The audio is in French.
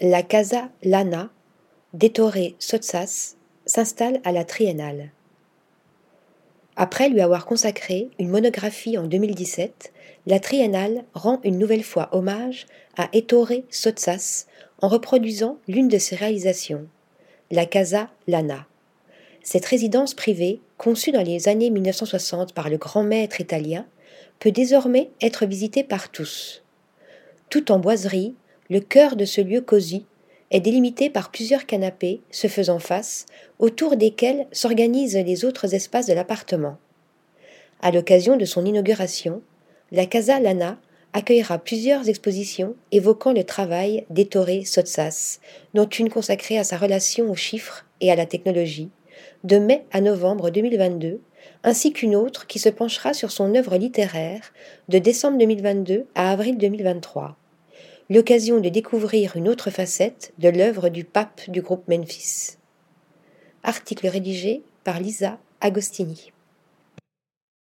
La Casa Lana d'Ettore Sottsass s'installe à la Triennale. Après lui avoir consacré une monographie en 2017, la Triennale rend une nouvelle fois hommage à Ettore Sottsass en reproduisant l'une de ses réalisations, la Casa Lana. Cette résidence privée, conçue dans les années 1960 par le grand maître italien, peut désormais être visitée par tous. Tout en boiserie, le cœur de ce lieu cosy est délimité par plusieurs canapés se faisant face, autour desquels s'organisent les autres espaces de l'appartement. À l'occasion de son inauguration, la Casa Lana accueillera plusieurs expositions évoquant le travail d'Ettore Sotsas, dont une consacrée à sa relation aux chiffres et à la technologie, de mai à novembre 2022, ainsi qu'une autre qui se penchera sur son œuvre littéraire de décembre 2022 à avril 2023 l'occasion de découvrir une autre facette de l'œuvre du pape du groupe Memphis. Article rédigé par Lisa Agostini.